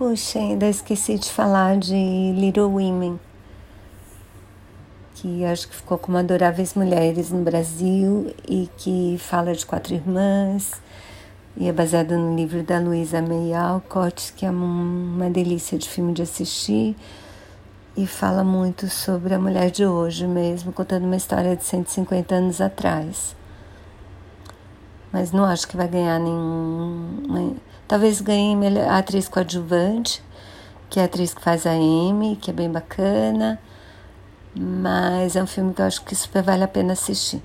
Puxa, ainda esqueci de falar de Little Women, que acho que ficou como Adoráveis Mulheres no Brasil e que fala de quatro irmãs e é baseado no livro da Luísa May Alcott, que é uma delícia de filme de assistir e fala muito sobre a mulher de hoje mesmo, contando uma história de 150 anos atrás. Mas não acho que vai ganhar nenhum. Talvez ganhe a atriz coadjuvante, que é a atriz que faz a Amy, que é bem bacana. Mas é um filme que eu acho que super vale a pena assistir.